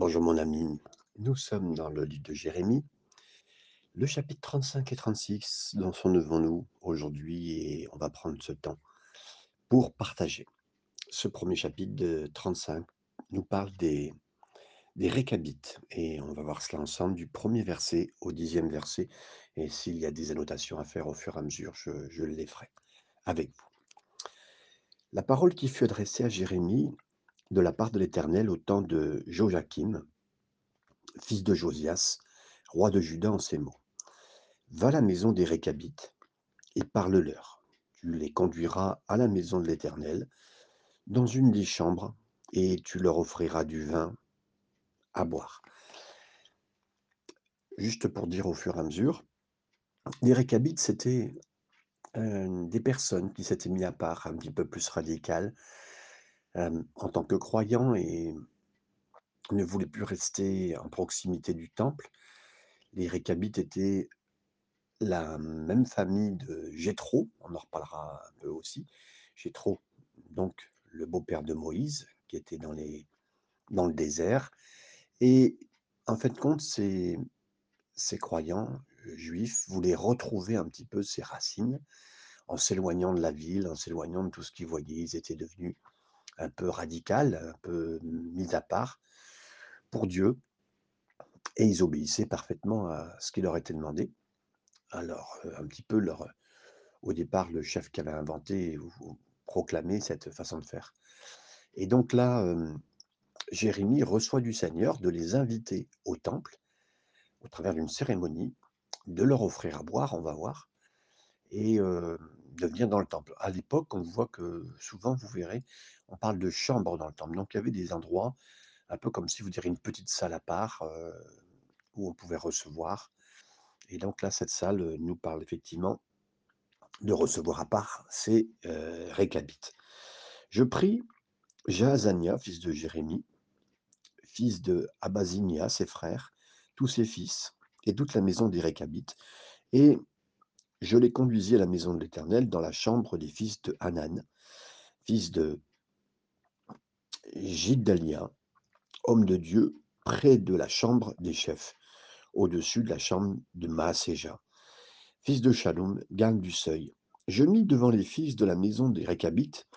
Bonjour mon ami, nous sommes dans le livre de Jérémie, le chapitre 35 et 36, dans son devons-nous aujourd'hui et on va prendre ce temps pour partager. Ce premier chapitre de 35 nous parle des, des récabites et on va voir cela ensemble du premier verset au dixième verset et s'il y a des annotations à faire au fur et à mesure, je, je les ferai avec vous. La parole qui fut adressée à Jérémie de la part de l'Éternel au temps de Joachim, fils de Josias, roi de Juda, en ces mots. Va à la maison des Récabites et parle-leur. Tu les conduiras à la maison de l'Éternel, dans une des chambres, et tu leur offriras du vin à boire. Juste pour dire au fur et à mesure, les Récabites, c'était euh, des personnes qui s'étaient mis à part, un petit peu plus radicales, en tant que croyants et ne voulaient plus rester en proximité du temple. Les Récabites étaient la même famille de Jéthro, on en reparlera un aussi. Jéthro, donc le beau-père de Moïse, qui était dans, les, dans le désert. Et en fait, compte, ces, ces croyants euh, juifs voulaient retrouver un petit peu ces racines en s'éloignant de la ville, en s'éloignant de tout ce qu'ils voyaient. Ils étaient devenus un peu radicaux, un peu mis à part pour Dieu, et ils obéissaient parfaitement à ce qui leur était demandé. Alors, euh, un petit peu leur, au départ, le chef qui avait inventé ou, ou proclamé cette façon de faire. Et donc là, euh, Jérémie reçoit du Seigneur de les inviter au temple, au travers d'une cérémonie, de leur offrir à boire, on va voir, et euh, de venir dans le temple. À l'époque, on voit que souvent, vous verrez, on parle de chambres dans le temple. Donc, il y avait des endroits, un peu comme si vous diriez une petite salle à part, euh, où on pouvait recevoir. Et donc là, cette salle euh, nous parle effectivement de recevoir à part ces euh, récabites. Je prie Jaazania, fils de Jérémie, fils de Abazinia, ses frères, tous ses fils, et toute la maison des récabites, et je les conduisis à la maison de l'Éternel dans la chambre des fils de Hanan, fils de Giddalia, homme de Dieu, près de la chambre des chefs, au-dessus de la chambre de Maaséja, fils de Shalom, garde du seuil. Je mis devant les fils de la maison des Récabites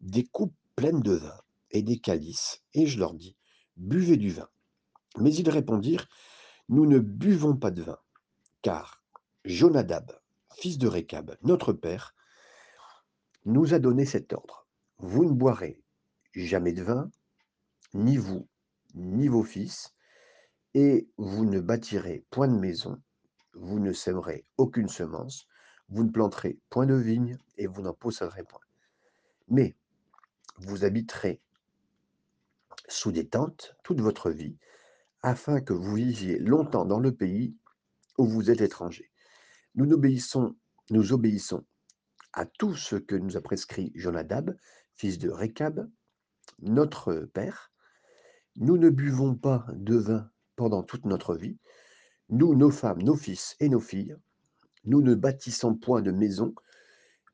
des coupes pleines de vin et des calices, et je leur dis, buvez du vin. Mais ils répondirent, nous ne buvons pas de vin, car Jonadab, fils de Récab, notre père, nous a donné cet ordre. Vous ne boirez jamais de vin, ni vous, ni vos fils, et vous ne bâtirez point de maison, vous ne sèmerez aucune semence, vous ne planterez point de vigne, et vous n'en posséderez point. Mais vous habiterez sous des tentes toute votre vie, afin que vous viviez longtemps dans le pays où vous êtes étrangers. Nous obéissons, nous obéissons à tout ce que nous a prescrit Jonadab, fils de Récab, notre père. Nous ne buvons pas de vin pendant toute notre vie. Nous, nos femmes, nos fils et nos filles, nous ne bâtissons point de maison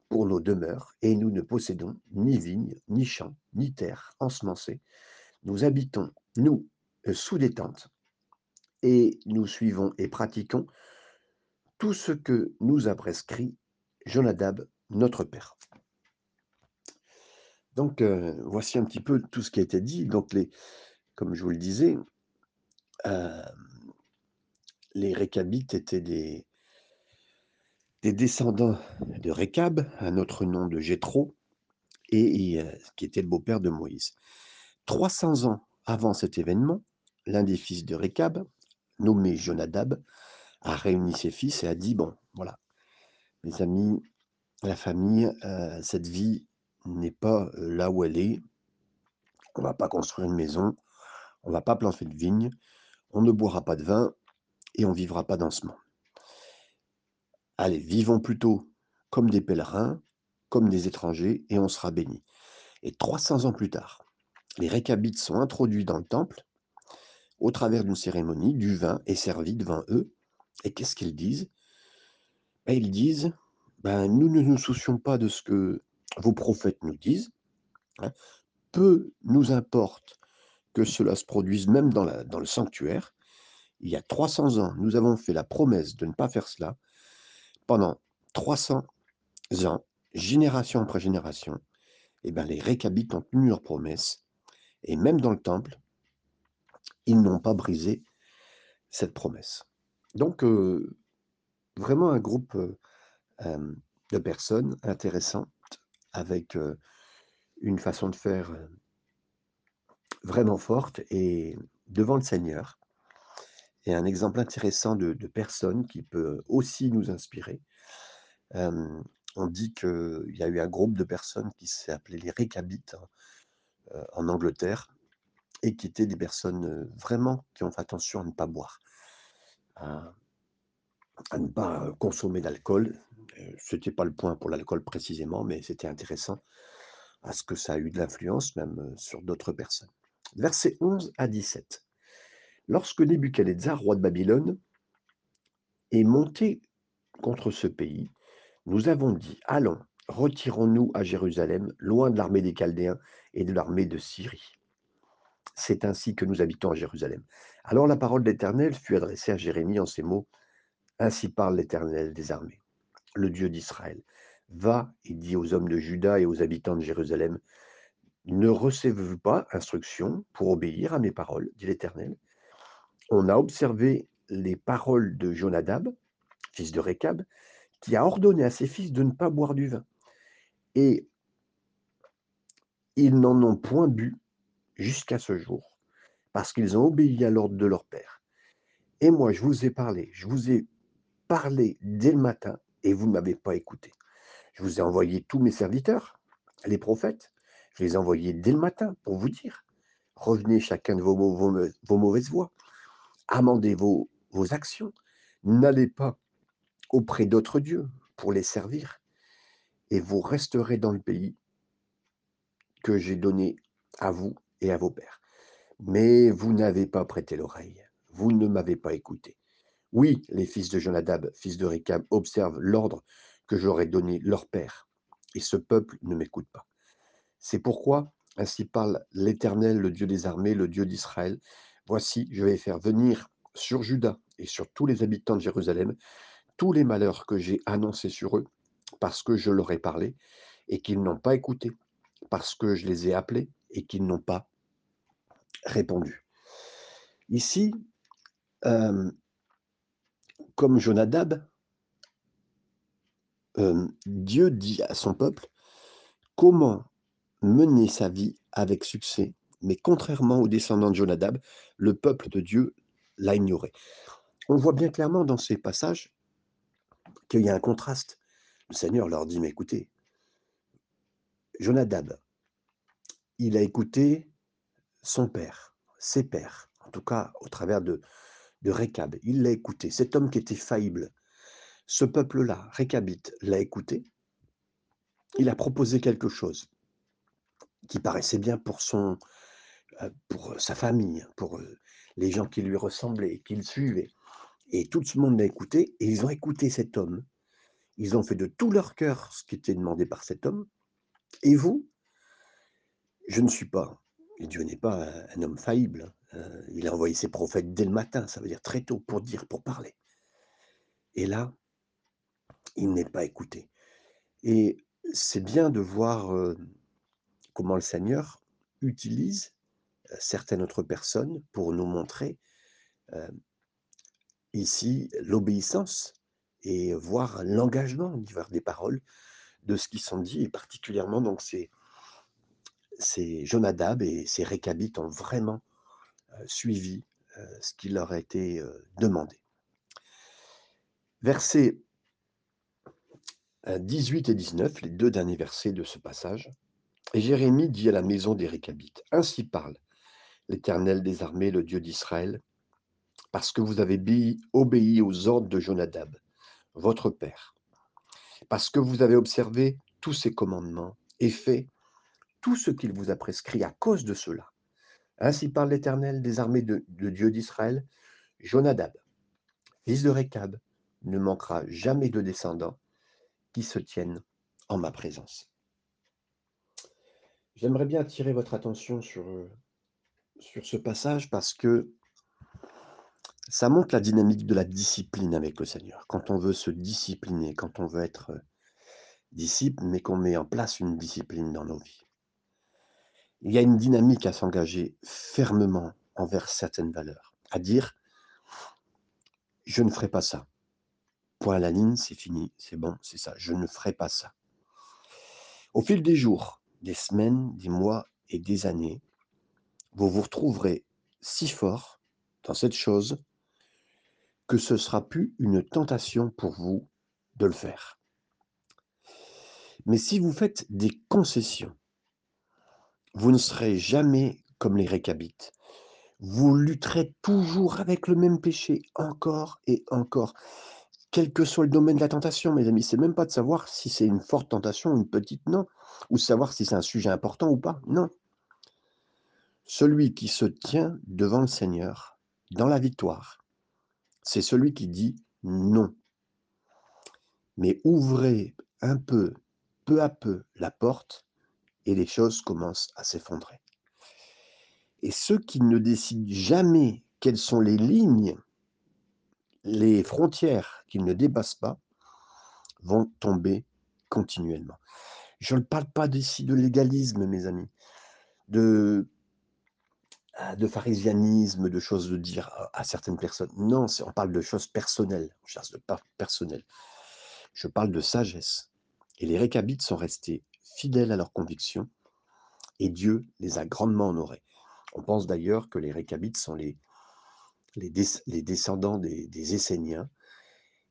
pour nos demeures, et nous ne possédons ni vignes, ni champs, ni terres ensemencées. Nous habitons, nous, sous des tentes, et nous suivons et pratiquons tout ce que nous a prescrit Jonadab, notre père. Donc, euh, voici un petit peu tout ce qui a été dit. Donc, les, comme je vous le disais, euh, les Récabites étaient des, des descendants de Récab, un autre nom de Jéthro, et, et euh, qui était le beau-père de Moïse. 300 ans avant cet événement, l'un des fils de Récab, nommé Jonadab, a réuni ses fils et a dit, bon, voilà, mes amis, la famille, euh, cette vie n'est pas euh, là où elle est. On ne va pas construire une maison, on ne va pas planter de vigne, on ne boira pas de vin et on vivra pas dans ce monde. Allez, vivons plutôt comme des pèlerins, comme des étrangers, et on sera bénis. Et 300 ans plus tard, les récabites sont introduits dans le temple au travers d'une cérémonie, du vin est servi devant eux. Et qu'est-ce qu'ils disent? Ben, Ils disent, ben, nous ne nous soucions pas de ce que vos prophètes nous disent. hein. Peu nous importe que cela se produise même dans, le sanctuaire. Il y a 300 ans, nous avons fait la promesse de ne pas faire cela. Pendant 300 ans, génération après génération, eh ben, les récabites ont tenu leur promesse. Et même dans le temple, ils n'ont pas brisé cette promesse. Donc, vraiment un groupe de personnes intéressantes avec une façon de faire vraiment forte et devant le Seigneur. Et un exemple intéressant de, personnes qui peut aussi nous inspirer. on dit qu'il y a eu un groupe de personnes qui s'est appelé les Récabites en Angleterre et qui étaient des personnes vraiment qui ont fait attention à ne pas boire, à, ne pas consommer d'alcool. Ce n'était pas le point pour l'alcool précisément, mais c'était intéressant à ce que ça a eu de l'influence même sur d'autres personnes. Versets 11 à 17. Lorsque Nebuchadnezzar, roi de Babylone, est monté contre ce pays, nous avons dit, allons, retirons-nous à Jérusalem, loin de l'armée des Chaldéens et de l'armée de Syrie. C'est ainsi que nous habitons à Jérusalem. Alors la parole de l'Éternel fut adressée à Jérémie en ces mots. Ainsi parle l'Éternel des armées, le Dieu d'Israël. Va et dis aux hommes de Juda et aux habitants de Jérusalem, ne recevez-vous pas instruction pour obéir à mes paroles, dit l'Éternel? On a observé les paroles de Jonadab, fils de Récab, qui a ordonné à ses fils de ne pas boire du vin. Et ils n'en ont point bu jusqu'à ce jour, parce qu'ils ont obéi à l'ordre de leur père. Et moi, je vous ai parlé, je vous ai parlé dès le matin, et vous ne m'avez pas écouté. Je vous ai envoyé tous mes serviteurs, les prophètes, je les ai envoyés dès le matin pour vous dire, revenez chacun de vos, mauvaises voies, amendez vos actions, n'allez pas auprès d'autres dieux pour les servir, et vous resterez dans le pays que j'ai donné à vous et à vos pères. Mais vous n'avez pas prêté l'oreille, vous ne m'avez pas écouté. Oui, les fils de Jonadab, fils de Récam, observent l'ordre que j'aurais donné leur père, et ce peuple ne m'écoute pas. C'est pourquoi, ainsi parle l'Éternel, le Dieu des armées, le Dieu d'Israël, voici, je vais faire venir sur Juda et sur tous les habitants de Jérusalem tous les malheurs que j'ai annoncés sur eux, parce que je leur ai parlé, et qu'ils n'ont pas écouté, parce que je les ai appelés, et qu'ils n'ont pas répondu. Ici, comme Jonadab, Dieu dit à son peuple comment mener sa vie avec succès, mais contrairement aux descendants de Jonadab, le peuple de Dieu l'a ignoré. On voit bien clairement dans ces passages qu'il y a un contraste. Le Seigneur leur dit, mais écoutez, Jonadab, il a écouté son père, ses pères, en tout cas au travers de, de Récab. Il l'a écouté, cet homme qui était faillible. Ce peuple-là, Récabite, l'a écouté. Il a proposé quelque chose qui paraissait bien pour, son, euh, pour sa famille, pour euh, les gens qui lui ressemblaient, qui le suivaient. Et tout le monde l'a écouté, et ils ont écouté cet homme. Ils ont fait de tout leur cœur ce qui était demandé par cet homme. Et vous, je ne suis pas Dieu n'est pas un, homme faillible. Hein. il a envoyé ses prophètes dès le matin, ça veut dire très tôt, pour dire, pour parler. Et là, il n'est pas écouté. Et c'est bien de voir comment le Seigneur utilise certaines autres personnes pour nous montrer ici l'obéissance et voir l'engagement vers des paroles de ce qui sont dit, et particulièrement donc c'est ces Jonadab et ces Récabites ont vraiment suivi ce qui leur a été demandé. Versets 18 et 19, les deux derniers versets de ce passage. Et Jérémie dit à la maison des Récabites, Ainsi parle l'Éternel des armées, le Dieu d'Israël, parce que vous avez obéi aux ordres de Jonadab, votre père, parce que vous avez observé tous ses commandements et fait tout ce qu'il vous a prescrit à cause de cela. Ainsi parle l'Éternel des armées de, Dieu d'Israël, Jonadab, fils de Récab, ne manquera jamais de descendants qui se tiennent en ma présence. J'aimerais bien attirer votre attention sur euh, sur ce passage parce que ça montre la dynamique de la discipline avec le Seigneur. Quand on veut se discipliner, quand on veut être disciple, mais qu'on met en place une discipline dans nos vies. Il y a une dynamique à s'engager fermement envers certaines valeurs, à dire je ne ferai pas ça. Point à la ligne, c'est fini, c'est bon, c'est ça. Je ne ferai pas ça. Au fil des jours, des semaines, des mois et des années, vous vous retrouverez si fort dans cette chose que ce sera plus une tentation pour vous de le faire. Mais si vous faites des concessions, vous ne serez jamais comme les récabites. Vous lutterez toujours avec le même péché, encore et encore. Quel que soit le domaine de la tentation, mes amis, c'est même pas de savoir si c'est une forte tentation ou une petite, non. Ou savoir si c'est un sujet important ou pas, non. Celui qui se tient devant le Seigneur dans la victoire, c'est celui qui dit non. Mais ouvrez un peu, peu à peu, la porte et les choses commencent à s'effondrer. Et ceux qui ne décident jamais quelles sont les lignes, les frontières qu'ils ne dépassent pas, vont tomber continuellement. Je ne parle pas ici de légalisme, mes amis, de, ah, de pharisianisme, de choses de dire à certaines personnes. Non, on parle de choses personnelles, on cherche de personnel. Je parle de sagesse. Et les récabites sont restés fidèles à leurs convictions et Dieu les a grandement honorés. On pense d'ailleurs que les Récabites sont les, les, descendants des, Esséniens.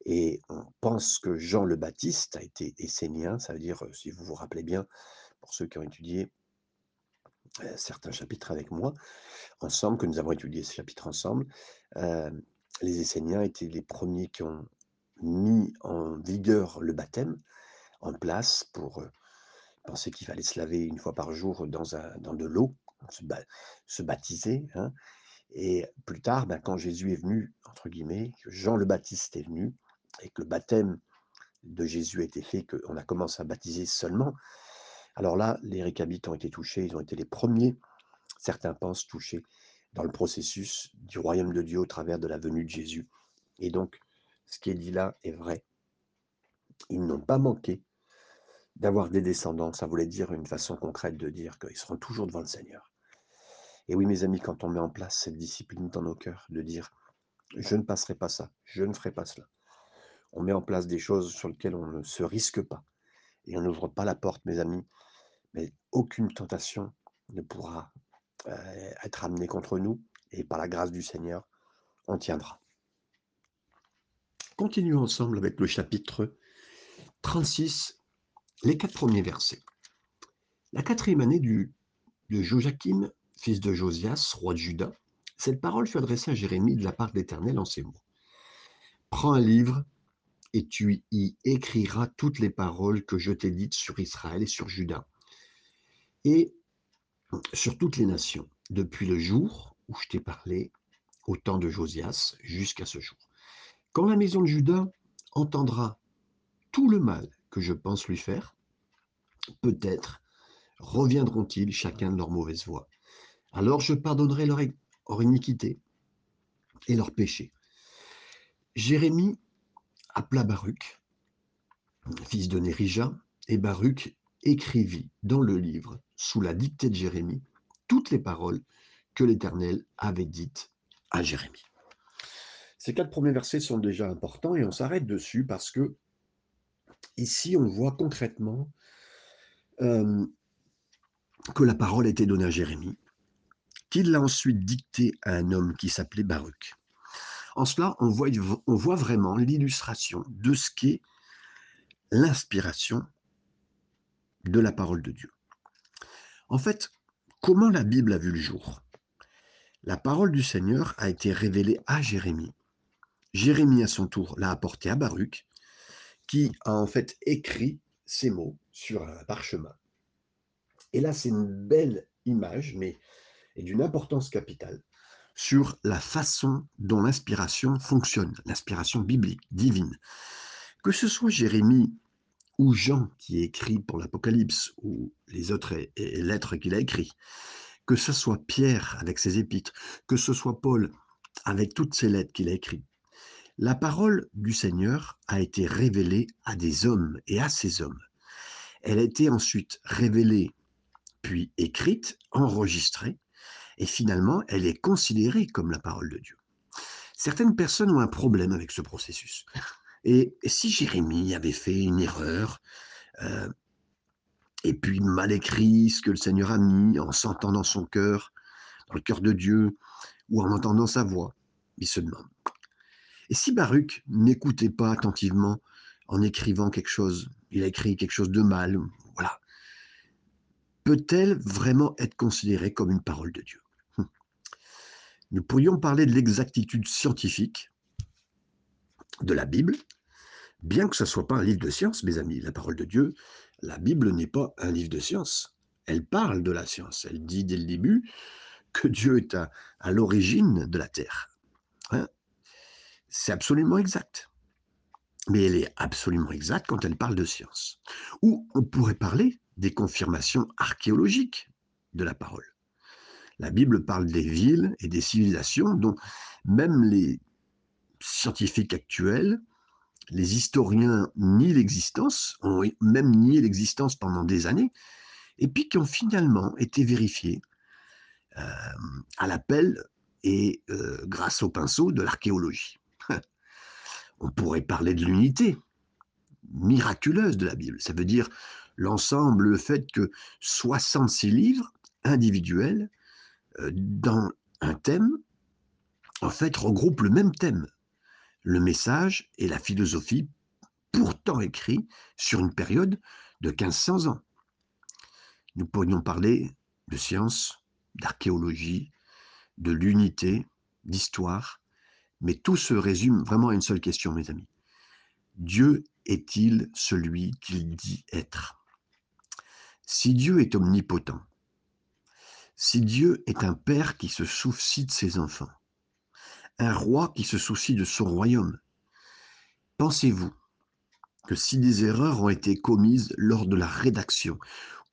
Et on pense que Jean le Baptiste a été essénien, ça veut dire, euh, si vous vous rappelez bien, pour ceux qui ont étudié euh, certains chapitres avec moi, ensemble, que nous avons étudié ces chapitres ensemble, euh, les Esséniens étaient les premiers qui ont mis en vigueur le baptême en place pour penser qu'il fallait se laver une fois par jour dans, un, dans de l'eau se, baptiser. Hein. Et plus tard, ben, quand Jésus est venu, entre guillemets, que Jean le Baptiste est venu, et que le baptême de Jésus a été fait, qu'on a commencé à baptiser seulement, alors là, les récabites ont été touchés, ils ont été les premiers, certains pensent, touchés dans le processus du royaume de Dieu au travers de la venue de Jésus. Et donc, ce qui est dit là est vrai. Ils n'ont pas manqué d'avoir des descendants. Ça voulait dire une façon concrète de dire qu'ils seront toujours devant le Seigneur. Et oui, mes amis, quand on met en place cette discipline dans nos cœurs, de dire je ne passerai pas ça, je ne ferai pas cela, on met en place des choses sur lesquelles on ne se risque pas. Et on n'ouvre pas la porte, mes amis, mais aucune tentation ne pourra euh, être amenée contre nous. Et par la grâce du Seigneur, on tiendra. Continuons ensemble avec le chapitre 36, les quatre premiers versets. La quatrième année du, de Joachim, fils de Josias, roi de Juda, cette parole fut adressée à Jérémie de la part d'Éternel en ces mots. Prends un livre et tu y écriras toutes les paroles que je t'ai dites sur Israël et sur Juda et sur toutes les nations, depuis le jour où je t'ai parlé au temps de Josias jusqu'à ce jour. Quand la maison de Juda entendra tout le mal que je pense lui faire, peut-être reviendront-ils chacun de leur mauvaise voie alors je pardonnerai leur, iniquité et leur péché. Jérémie appela Baruch, fils de Nérija, et Baruch écrivit dans le livre, sous la dictée de Jérémie, toutes les paroles que l'Éternel avait dites à Jérémie. Ces quatre premiers versets sont déjà importants et on s'arrête dessus parce que ici on voit concrètement euh, que la parole était donnée à Jérémie qu'il l'a ensuite dicté à un homme qui s'appelait Baruch. En cela, on voit, on voit vraiment l'illustration de ce qu'est l'inspiration de la parole de Dieu. En fait, comment la Bible a vu le jour? La parole du Seigneur a été révélée à Jérémie. Jérémie, à son tour, l'a apportée à Baruch, qui a en fait écrit ces mots sur un parchemin. Et là, c'est une belle image, mais d'une importance capitale sur la façon dont l'inspiration fonctionne, l'inspiration biblique, divine. Que ce soit Jérémie ou Jean qui écrit pour l'Apocalypse ou les autres lettres qu'il a écrites, que ce soit Pierre avec ses épîtres, que ce soit Paul avec toutes ses lettres qu'il a écrites. La parole du Seigneur a été révélée à des hommes et à ces hommes. Elle a été ensuite révélée, puis écrite, enregistrée, et finalement, elle est considérée comme la parole de Dieu. Certaines personnes ont un problème avec ce processus. Et, si Jérémie avait fait une erreur, euh, et puis mal écrit ce que le Seigneur a mis en sentant dans son cœur, dans le cœur de Dieu, ou en entendant sa voix, il se demande. Et si Baruch n'écoutait pas attentivement en écrivant quelque chose, il a écrit quelque chose de mal, voilà, peut-elle vraiment être considérée comme une parole de Dieu? Hum. Nous pourrions parler de l'exactitude scientifique de la Bible, bien que ce ne soit pas un livre de science, mes amis. La parole de Dieu, la Bible n'est pas un livre de science. Elle parle de la science. Elle dit dès le début que Dieu est à, l'origine de la terre. Hein. C'est absolument exact. Mais elle est absolument exacte quand elle parle de science. Ou on pourrait parler des confirmations archéologiques de la parole. La Bible parle des villes et des civilisations dont même les scientifiques actuels, les historiens nient l'existence, ont même nié l'existence pendant des années, et puis qui ont finalement été vérifiés euh, à l'appel et euh, grâce au pinceau de l'archéologie. On pourrait parler de l'unité miraculeuse de la Bible. Ça veut dire l'ensemble, le fait que 66 livres individuels euh, dans un thème, en fait, regroupent le même thème, le message et la philosophie, pourtant écrits sur une période de 1500 ans. Nous pourrions parler de science, d'archéologie, de l'unité, d'histoire, mais tout se résume vraiment à une seule question, mes amis. Dieu est-il celui qu'il dit être? Si Dieu est omnipotent, si Dieu est un Père qui se soucie de ses enfants, un roi qui se soucie de son royaume, pensez-vous que si des erreurs ont été commises lors de la rédaction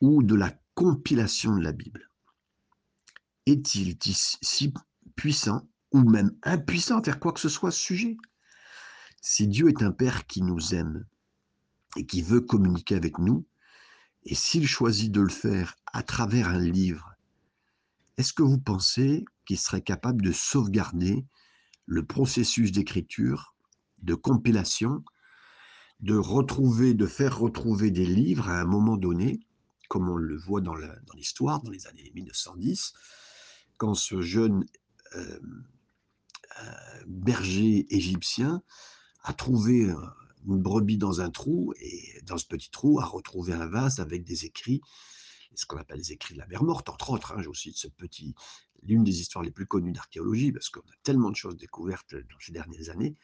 ou de la compilation de la Bible, est-il si puissant ou même impuissant à faire quoi que ce soit à ce sujet. Si Dieu est un Père qui nous aime et qui veut communiquer avec nous, et s'il choisit de le faire à travers un livre, est-ce que vous pensez qu'il serait capable de sauvegarder le processus d'écriture, de compilation, de retrouver, de faire retrouver des livres à un moment donné, comme on le voit dans l'histoire, dans, dans les années 1910, quand ce jeune euh, berger égyptien a trouvé une brebis dans un trou et dans ce petit trou a retrouvé un vase avec des écrits, ce qu'on appelle les écrits de la mer morte, entre autres. Hein, J'ai aussi ce petit, l'une des histoires les plus connues d'archéologie, parce qu'on a tellement de choses découvertes dans ces dernières années,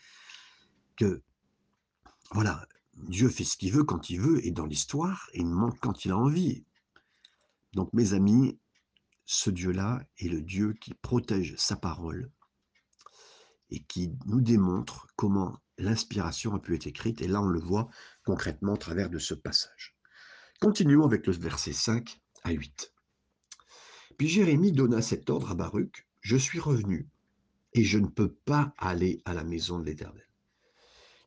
que voilà, Dieu fait ce qu'il veut quand il veut, et dans l'histoire, il montre quand il a envie. Donc mes amis, ce Dieu-là est le Dieu qui protège sa parole et qui nous démontre comment l'inspiration a pu être écrite. Et là, on le voit concrètement au travers de ce passage. Continuons avec le verset 5 à 8. Puis Jérémie donna cet ordre à Baruch, Je suis revenu, et je ne peux pas aller à la maison de l'Éternel.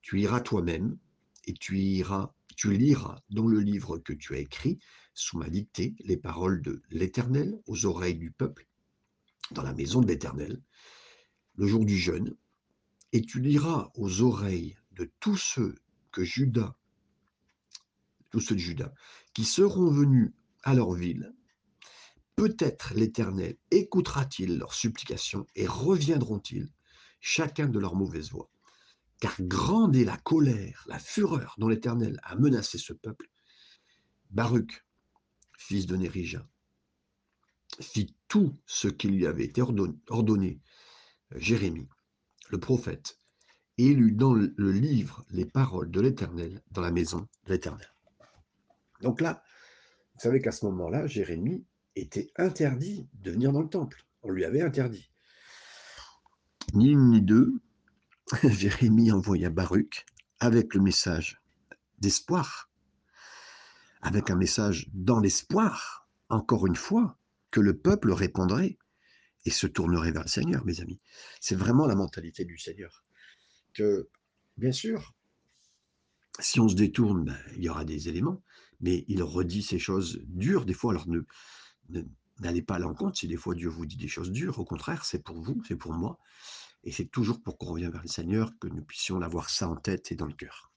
Tu iras toi-même, et tu iras, tu liras dans le livre que tu as écrit, sous ma dictée, les paroles de l'Éternel aux oreilles du peuple, dans la maison de l'Éternel, le jour du jeûne, et tu liras aux oreilles de tous ceux que Judas, tous ceux de Judas, qui seront venus à leur ville, Peut-être l'Éternel écoutera-t-il leurs supplications et reviendront-ils, chacun de leur mauvaise voie. Car grande est la colère, la fureur dont l'Éternel a menacé ce peuple. Baruch, fils de Nérija, fit tout ce qui lui avait été ordonné. Jérémie, le prophète, et lut dans le livre les paroles de l'Éternel dans la maison de l'Éternel. Donc là, vous savez qu'à ce moment-là, Jérémie était interdit de venir dans le temple. On lui avait interdit. Ni une ni deux, Jérémie envoya Baruch avec le message d'espoir, avec un message dans l'espoir, encore une fois, que le peuple répondrait et se tournerait vers le Seigneur, mes amis. C'est vraiment la mentalité du Seigneur. Que, bien sûr, si on se détourne, ben, il y aura des éléments, mais il redit ces choses dures des fois. Alors ne, n'allez pas à l'encontre si des fois Dieu vous dit des choses dures. Au contraire, c'est pour vous, c'est pour moi. Et c'est toujours pour qu'on revienne vers le Seigneur que nous puissions avoir ça en tête et dans le cœur.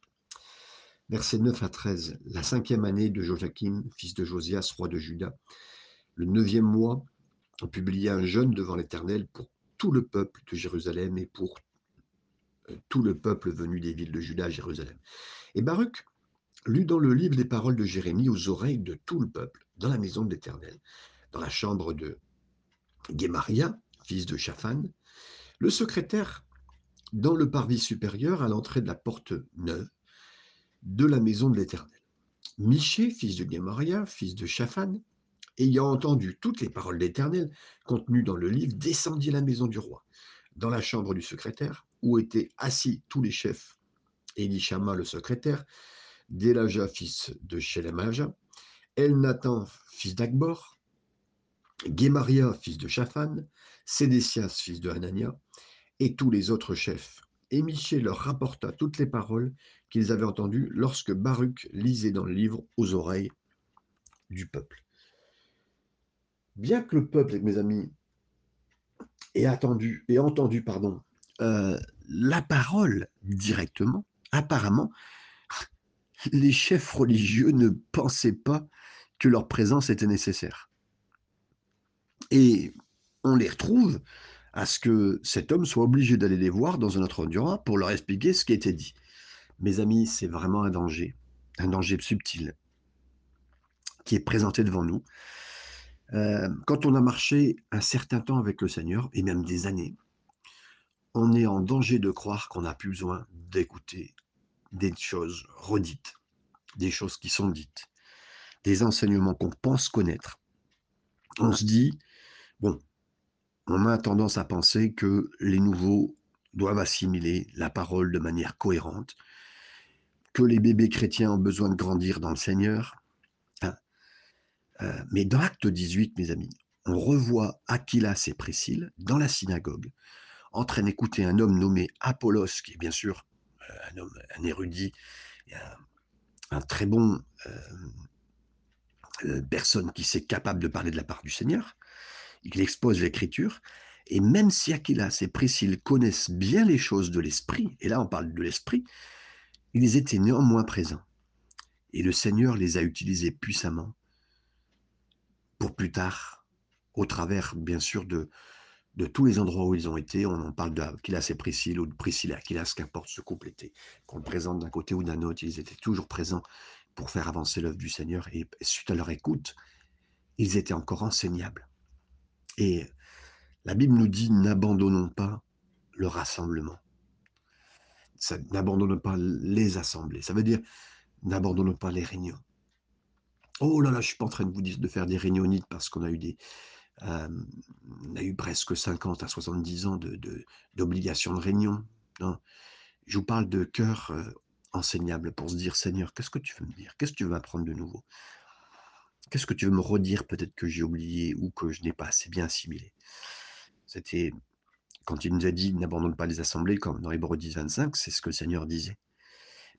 Versets 9 à 13. La cinquième année de Joachim, fils de Josias, roi de Juda, le neuvième mois, publia un jeûne devant l'Éternel pour tout le peuple de Jérusalem et pour euh, tout le peuple venu des villes de Juda à Jérusalem. Et Baruch lut dans le livre les paroles de Jérémie aux oreilles de tout le peuple, dans la maison de l'Éternel, dans la chambre de Guémaria, fils de Shaphan, le secrétaire dans le parvis supérieur à l'entrée de la porte neuve de la maison de l'Éternel. Miché, fils de Guémaria, fils de Shaphan, ayant entendu toutes les paroles d'Éternel contenues dans le livre, descendit la maison du roi, dans la chambre du secrétaire, où étaient assis tous les chefs, Elishama le secrétaire, Delaja fils de Shelemaja, Elnathan fils d'Akbor, Guémaria fils de Shaphan, Sédécias fils de Hanania, et tous les autres chefs. Et Michel leur rapporta toutes les paroles qu'ils avaient entendues lorsque Baruch lisait dans le livre aux oreilles du peuple. Bien que le peuple, mes amis, ait attendu et entendu pardon, euh, la parole directement, apparemment, les chefs religieux ne pensaient pas que leur présence était nécessaire. Et on les retrouve à ce que cet homme soit obligé d'aller les voir dans un autre endroit pour leur expliquer ce qui était dit. Mes amis, c'est vraiment un danger, un danger subtil qui est présenté devant nous. Euh, quand on a marché un certain temps avec le Seigneur, et même des années, on est en danger de croire qu'on n'a plus besoin d'écouter des choses redites, des choses qui sont dites, des enseignements qu'on pense connaître. On se dit, bon, on a tendance à penser que les nouveaux doivent assimiler la parole de manière cohérente, que les bébés chrétiens ont besoin de grandir dans le Seigneur. Euh, mais dans Acte 18, mes amis, on revoit Aquilas et Priscille dans la synagogue en train d'écouter un homme nommé Apollos, qui est bien sûr euh, un homme, un érudit, un, très bon euh, personne qui s'est capable de parler de la part du Seigneur. Il expose l'écriture. Et même si Aquilas et Priscille connaissent bien les choses de l'esprit, et là on parle de l'esprit, ils étaient néanmoins présents. Et le Seigneur les a utilisés puissamment pour plus tard, au travers bien sûr de, de tous les endroits où ils ont été, on en parle d'Aquilas et Priscille ou de Priscille et Aquilas, qu'importe ce couple était, qu'on le présente d'un côté ou d'un autre, ils étaient toujours présents pour faire avancer l'œuvre du Seigneur et suite à leur écoute, ils étaient encore enseignables. Et la Bible nous dit n'abandonnons pas le rassemblement. N'abandonnons pas les assemblées. Ça veut dire n'abandonnons pas les réunions. Oh là là, je suis pas en train de vous dire de faire des réunionites parce qu'on a eu des, on a eu presque 50 à 70 ans d'obligation de, réunion. Je vous parle de cœur enseignable pour se dire Seigneur, qu'est-ce que tu veux me dire? Qu'est-ce que tu veux apprendre de nouveau? Qu'est-ce que tu veux me redire peut-être que j'ai oublié ou que je n'ai pas assez bien assimilé? C'était quand il nous a dit n'abandonne pas les assemblées, comme dans Hébreux 10, 25, c'est ce que le Seigneur disait.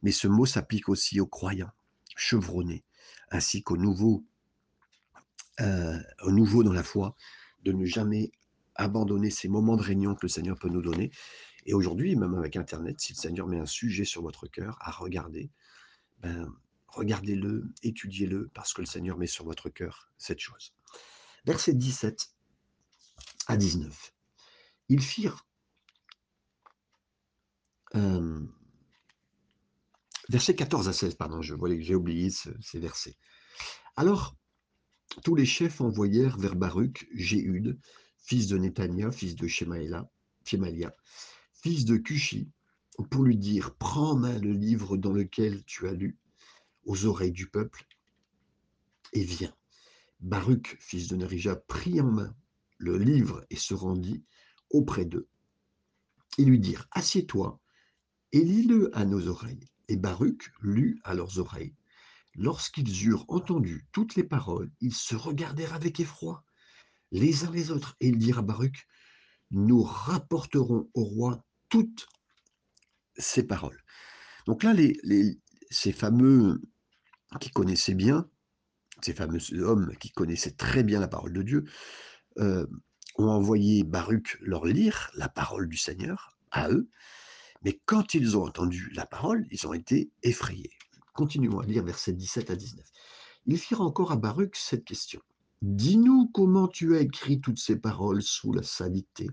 Mais ce mot s'applique aussi aux croyants, chevronnés, ainsi qu'aux nouveaux euh, dans la foi, de ne jamais abandonner ces moments de réunion que le Seigneur peut nous donner. Et aujourd'hui, même avec Internet, si le Seigneur met un sujet sur votre cœur à regarder, ben, regardez-le, étudiez-le, parce que le Seigneur met sur votre cœur cette chose. Verset 17 à 19. Ils firent. Euh, verset 14 à 16, pardon, j'ai oublié ces versets. Alors, tous les chefs envoyèrent vers Baruch Jéhud, fils de Netania, fils de Shemaïla, fils de Cushi, pour lui dire Prends en main le livre dans lequel tu as lu, aux oreilles du peuple, et viens. Baruch, fils de Nerija, prit en main le livre et se rendit auprès d'eux. Ils lui dirent Assieds-toi et lis-le à nos oreilles. Et Baruch lut à leurs Lorsqu'ils eurent entendu toutes les paroles, ils se regardèrent avec effroi. les uns les autres. Et il dira Baruch, nous rapporterons au roi toutes ces paroles. Donc là, ces fameux qui connaissaient bien, ces fameux hommes qui connaissaient très bien la parole de Dieu, euh, ont envoyé Baruch leur lire la parole du Seigneur à eux, mais quand ils ont entendu la parole, ils ont été effrayés. Continuons à lire versets 17 à 19. Ils firent encore à Baruch cette question. Dis-nous comment tu as écrit toutes ces paroles sous la salité.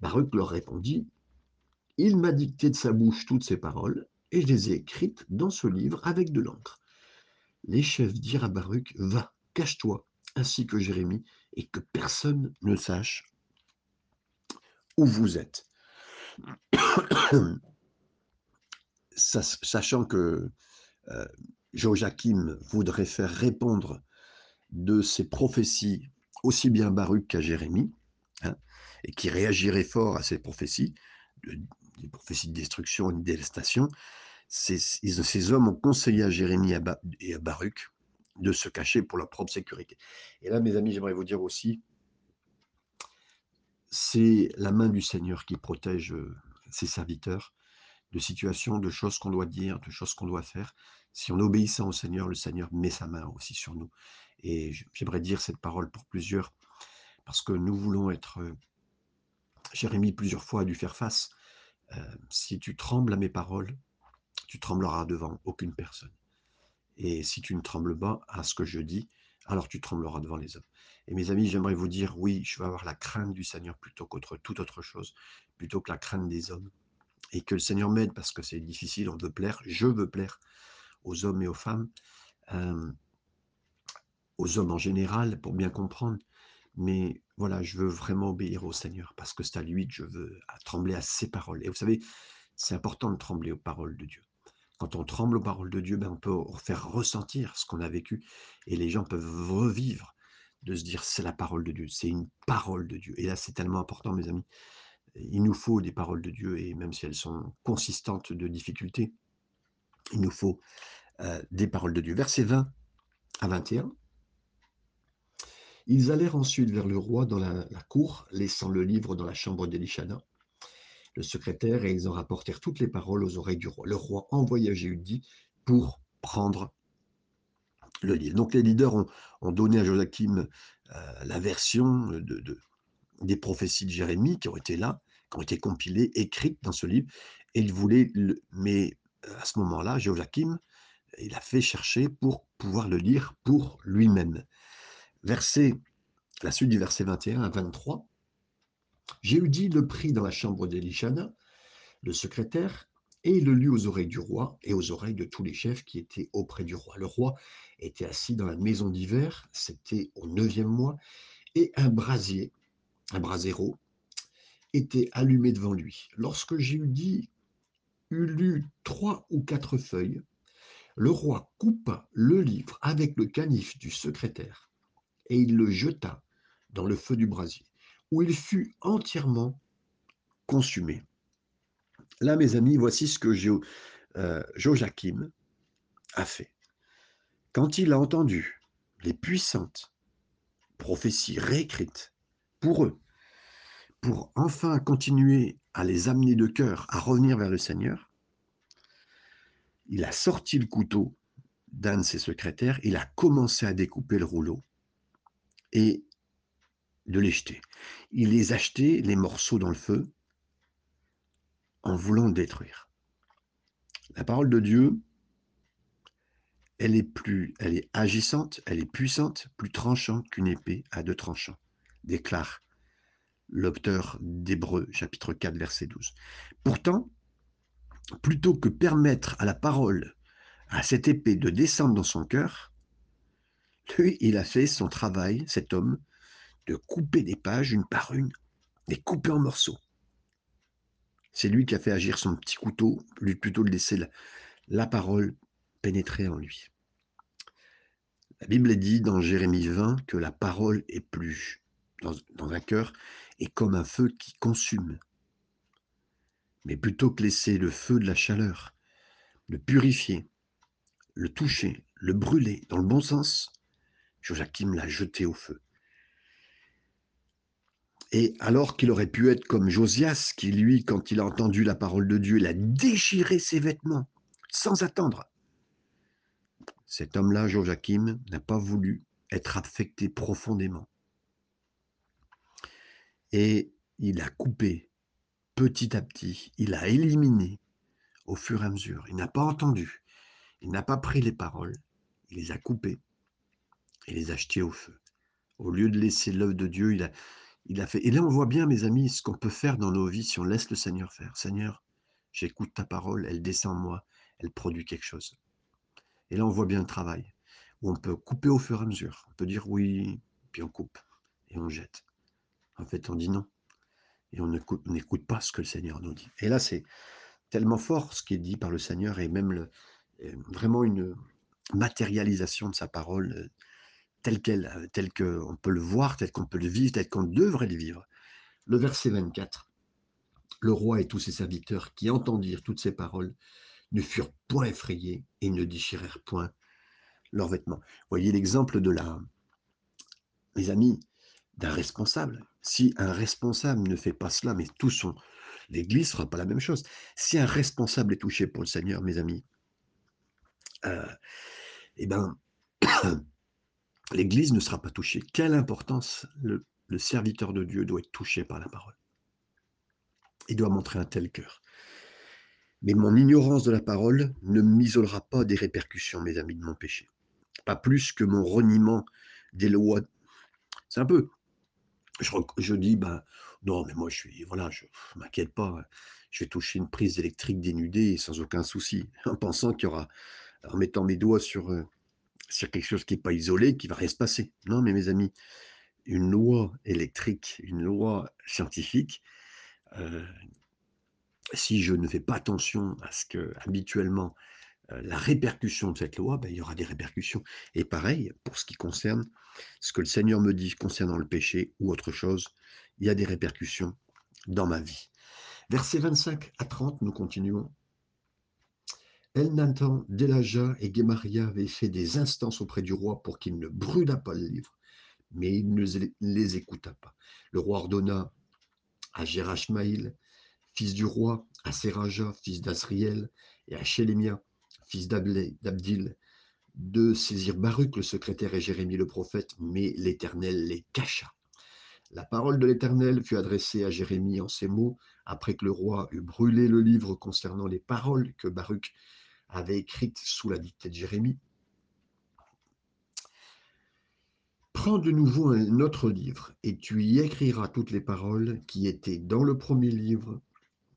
Baruch leur répondit, Il m'a dicté de sa bouche toutes ces paroles, et je les ai écrites dans ce livre avec de l'encre. Les chefs dirent à Baruch, Va, cache-toi, ainsi que Jérémie, et que personne ne sache où vous êtes. Sachant que euh, Joachim voudrait faire répondre de ses prophéties aussi bien Baruch qu'à Jérémie, hein, et qui réagirait fort à ces prophéties, des prophéties de destruction et de délestation, ces, ces hommes ont conseillé à Jérémie et à Baruch de se cacher pour leur propre sécurité. Et là, mes amis, j'aimerais vous dire aussi, c'est la main du Seigneur qui protège euh, ses serviteurs de situations, de choses qu'on doit dire, de choses qu'on doit faire. Si on obéissant au Seigneur, le Seigneur met sa main aussi sur nous. Et j'aimerais dire cette parole pour plusieurs, parce que nous voulons être... Euh, Jérémie plusieurs fois a dû faire face. Euh, si tu trembles à mes paroles, tu trembleras devant aucune personne. Et si tu ne trembles pas à ce que je dis, alors tu trembleras devant les hommes. Et mes amis, j'aimerais vous dire, oui, je vais avoir la crainte du Seigneur plutôt qu'autre toute autre chose, plutôt que la crainte des hommes. Et que le Seigneur m'aide parce que c'est difficile, on veut plaire, je veux plaire aux hommes et aux femmes, euh, aux hommes en général, pour bien comprendre. Mais voilà, je veux vraiment obéir au Seigneur parce que c'est à lui que je veux trembler à ses paroles. Et vous savez, c'est important de trembler aux paroles de Dieu. Quand on tremble aux paroles de Dieu, ben on peut faire ressentir ce qu'on a vécu et les gens peuvent revivre de se dire c'est la parole de Dieu, c'est une parole de Dieu. Et là, c'est tellement important, mes amis. Il nous faut des paroles de Dieu et même si elles sont consistantes de difficultés, il nous faut euh, des paroles de Dieu. Verset 20 à 21. Ils allèrent ensuite vers le roi dans la, cour, laissant le livre dans la chambre d'Elishana le secrétaire, et ils en rapportèrent toutes les paroles aux oreilles du roi. Le roi envoya Jéhudi pour prendre le livre. Donc les leaders ont, donné à Joachim euh, la version de, des prophéties de Jérémie qui ont été là, qui ont été compilées, écrites dans ce livre, et il voulait, le, mais euh, à ce moment-là, Joachim, il a fait chercher pour pouvoir le lire pour lui-même. Verset, la suite du verset 21 à 23, Jéhudi le prit dans la chambre d'Elishana, le secrétaire, et il le lut aux oreilles du roi et aux oreilles de tous les chefs qui étaient auprès du roi. Le roi était assis dans la maison d'hiver, c'était au neuvième mois, et un brasier, un brasero, était allumé devant lui. Lorsque Jéhudi eut lu trois ou quatre feuilles, le roi coupa le livre avec le canif du secrétaire et il le jeta dans le feu du brasier où il fut entièrement consumé. Là, mes amis, voici ce que euh, Joachim a fait. Quand il a entendu les puissantes prophéties réécrites pour eux, pour enfin continuer à les amener de cœur à revenir vers le Seigneur, il a sorti le couteau d'un de ses secrétaires, il a commencé à découper le rouleau et de les jeter. Il les achetait, les morceaux dans le feu, en voulant le détruire. La parole de Dieu, elle est plus, elle est agissante, elle est puissante, plus tranchante qu'une épée à deux tranchants, déclare l'auteur d'Hébreu, chapitre 4, verset 12. Pourtant, plutôt que permettre à la parole, à cette épée de descendre dans son cœur, lui, il a fait son travail, cet homme, de couper des pages une par une, les couper en morceaux. C'est lui qui a fait agir son petit couteau, lui plutôt de laisser la, parole pénétrer en lui. La Bible dit dans Jérémie 20 que la parole est plus dans, dans un cœur est comme un feu qui consume. Mais plutôt que laisser le feu de la chaleur, le purifier, le toucher, le brûler dans le bon sens, Joachim l'a jeté au feu. Et alors qu'il aurait pu être comme Josias, qui lui, quand il a entendu la parole de Dieu, il a déchiré ses vêtements sans attendre. Cet homme-là, Joachim, n'a pas voulu être affecté profondément. Et il a coupé petit à petit, il a éliminé au fur et à mesure. Il n'a pas entendu, il n'a pas pris les paroles, il les a coupées et les a jetées au feu. Au lieu de laisser l'œuvre de Dieu, il a, fait. Et là, on voit bien, mes amis, ce qu'on peut faire dans nos vies si on laisse le Seigneur faire. Seigneur, j'écoute ta parole, elle descend en moi, elle produit quelque chose. Et là, on voit bien le travail, où on peut couper au fur et à mesure. On peut dire oui, puis on coupe, et on jette. En fait, on dit non. Et on n'écoute pas ce que le Seigneur nous dit. Et là, c'est tellement fort ce qui est dit par le Seigneur, et même vraiment une matérialisation de sa parole euh, telle qu'elle, euh, telle qu'on peut le voir, telle qu'on peut le vivre, telle qu'on devrait le vivre. Le verset 24. Le roi et tous ses serviteurs qui entendirent toutes ces paroles ne furent point effrayés et ne déchirèrent point leurs vêtements. Voyez l'exemple de la, mes amis, d'un responsable. Si un responsable ne fait pas cela, mais tout son, l'Église ne fera pas la même chose. Si un responsable est touché pour le Seigneur, mes amis, euh, eh ben, l'Église ne sera pas touchée. Quelle importance le, le serviteur de Dieu doit être touché par la parole. Il doit montrer un tel cœur. Mais mon ignorance de la parole ne m'isolera pas des répercussions, mes amis, de mon péché. Pas plus que mon reniement des lois. C'est un peu. Je, dis, ben, non, mais moi, je suis, voilà, je ne m'inquiète pas. Je vais toucher une prise électrique dénudée sans aucun souci, en pensant qu'il y aura, en mettant mes doigts sur, euh, sur quelque chose qui n'est pas isolé, qui va rien se passer. Non, mais mes amis, une loi électrique, une loi scientifique, euh, si je ne fais pas attention à ce que habituellement la répercussion de cette loi, ben, il y aura des répercussions. Et pareil, pour ce qui concerne ce que le Seigneur me dit concernant le péché ou autre chose, il y a des répercussions dans ma vie. Versets 25 à 30, nous continuons. Elnathan, Delaja et Gemaria avaient fait des instances auprès du roi pour qu'il ne brûlât pas le livre, mais il ne les écouta pas. Le roi ordonna à Gérachmaïl, fils du roi, à Seraja, fils d'Asriel, et à Shélémia, fils d'Abdil, de saisir Baruch, le secrétaire, et Jérémie, le prophète, mais l'Éternel les cacha. La parole de l'Éternel fut adressée à Jérémie en ces mots, après que le roi eut brûlé le livre concernant les paroles que Baruch avait écrites sous la dictée de Jérémie. Prends de nouveau un autre livre, et tu y écriras toutes les paroles qui étaient dans le premier livre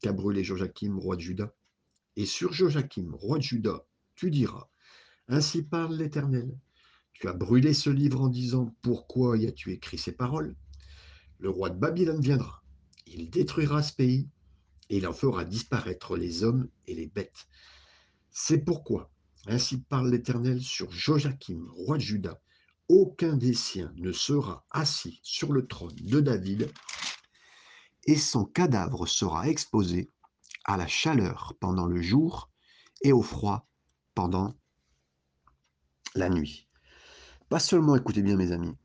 qu'a brûlé Joachim, roi de Juda. Et sur Joachim, roi de Juda, tu diras, Ainsi parle l'Éternel, tu as brûlé ce livre en disant, Pourquoi y as-tu écrit ces paroles? Le roi de Babylone viendra, il détruira ce pays, et il en fera disparaître les hommes et les bêtes. C'est pourquoi, ainsi parle l'Éternel sur Joachim, roi de Juda, aucun des siens ne sera assis sur le trône de David, et son cadavre sera exposé à la chaleur pendant le jour et au froid pendant la nuit. Pas seulement, écoutez bien mes amis,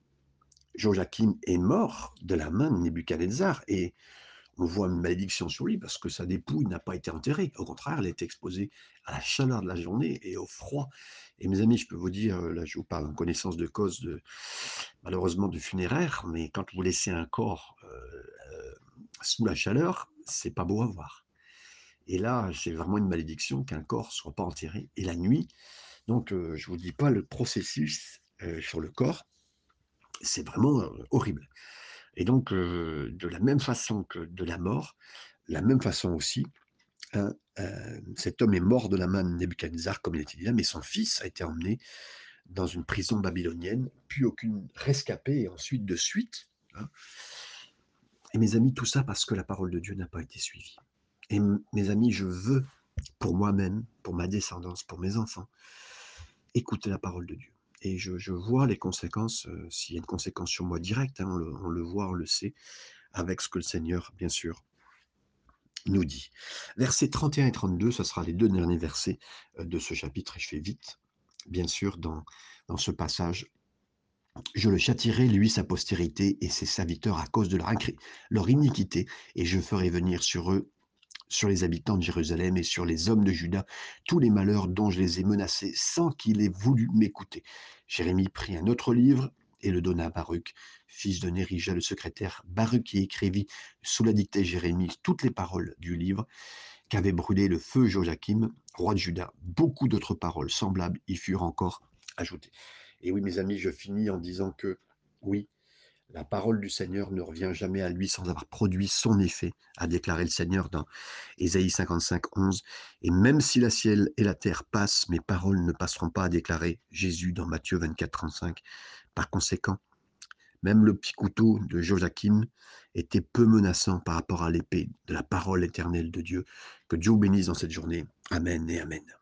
Joachim est mort de la main de Nebuchadnezzar et on voit une malédiction sur lui parce que sa dépouille n'a pas été enterrée. Au contraire, elle est exposée à la chaleur de la journée et au froid. Et mes amis, je peux vous dire, là je vous parle en connaissance de cause de malheureusement du funéraire, mais quand vous laissez un corps euh, euh, sous la chaleur, c'est pas beau à voir. Et là, c'est vraiment une malédiction qu'un corps soit pas enterré. Et la nuit, donc je vous dis pas le processus sur le corps, c'est vraiment horrible. Et donc, de la même façon que de la mort, la même façon aussi, hein, cet homme est mort de la main de Nebuchadnezzar, comme il était dit là, mais son fils a été emmené dans une prison babylonienne, puis aucune rescapée, et ensuite de suite. Hein. Et mes amis, tout ça parce que la parole de Dieu n'a pas été suivie. Et mes amis, je veux, pour moi-même, pour ma descendance, pour mes enfants, écouter la parole de Dieu. Et je, vois les conséquences, euh, s'il y a une conséquence sur moi directe, hein, on, le, voit, on le sait, avec ce que le Seigneur, bien sûr, nous dit. Versets 31 et 32, ce sera les deux derniers versets euh, de ce chapitre, et je fais vite, bien sûr, dans, dans ce passage. Je le châtirai, lui, sa postérité et ses serviteurs à cause de leur, leur iniquité, et je ferai venir sur eux sur les habitants de Jérusalem et sur les hommes de Juda tous les malheurs dont je les ai menacés sans qu'il ait voulu m'écouter. Jérémie prit un autre livre et le donna à Baruch, fils de Nérija le secrétaire. Baruch qui écrivit sous la dictée Jérémie toutes les paroles du livre qu'avait brûlé le feu Joachim, roi de Juda. Beaucoup d'autres paroles semblables y furent encore ajoutées. Et oui, mes amis, je finis en disant que oui, la parole du Seigneur ne revient jamais à lui sans avoir produit son effet, a déclaré le Seigneur dans Ésaïe 55, 11. Et même si la ciel et la terre passent, mes paroles ne passeront pas, a déclaré Jésus dans Matthieu 24, 35. Par conséquent, même le petit couteau de Joachim était peu menaçant par rapport à l'épée de la parole éternelle de Dieu. Que Dieu bénisse dans cette journée. Amen et Amen.